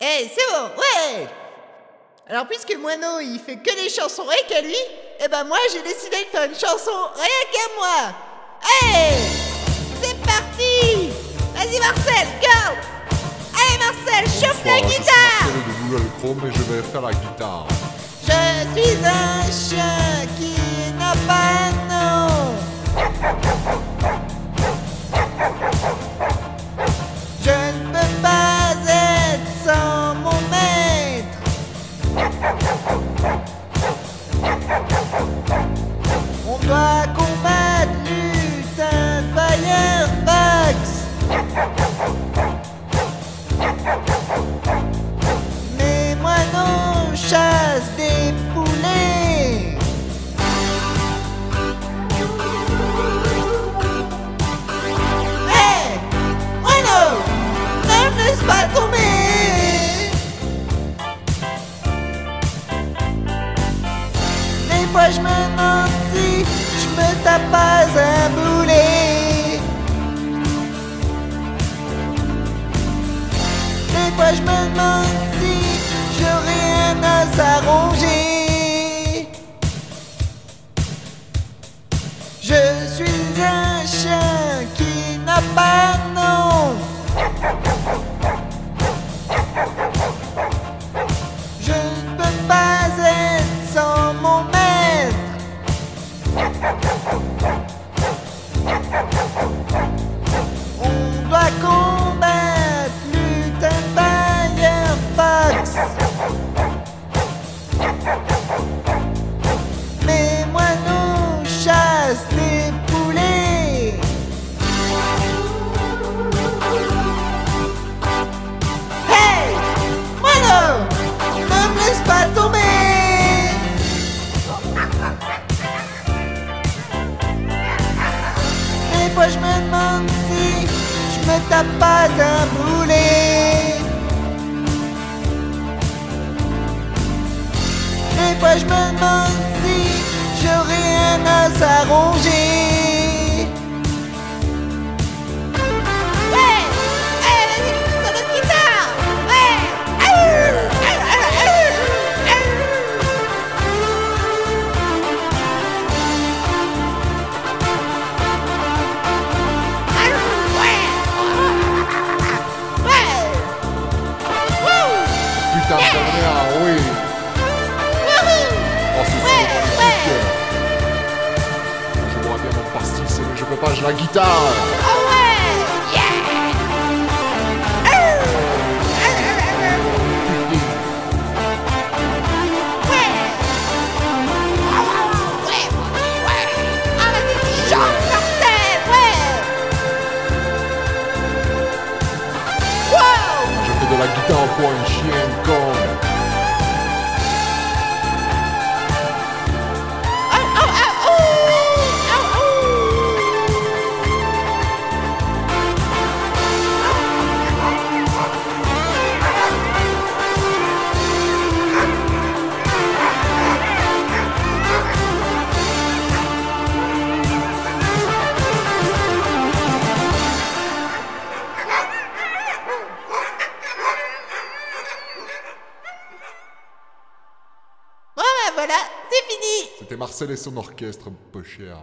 Eh, c'est bon, ouais. Alors, puisque Moineau, il fait que des chansons rien qu'à lui, eh ben moi, j'ai décidé de faire une chanson rien qu'à moi. Hey C'est parti. Vas-y, Marcel, go. Allez, Marcel, chauffe la guitare. Je suis Marcel de Google Chrome et je vais faire la guitare. Je suis un chien qui n'a pas toi Des fois je me demande si j'aurais un os à ronger. Je me tape la guitare. Oh ouais Yeah Je fais de la guitare pour un chien con. C'était Marcel et son orchestre, peu cher.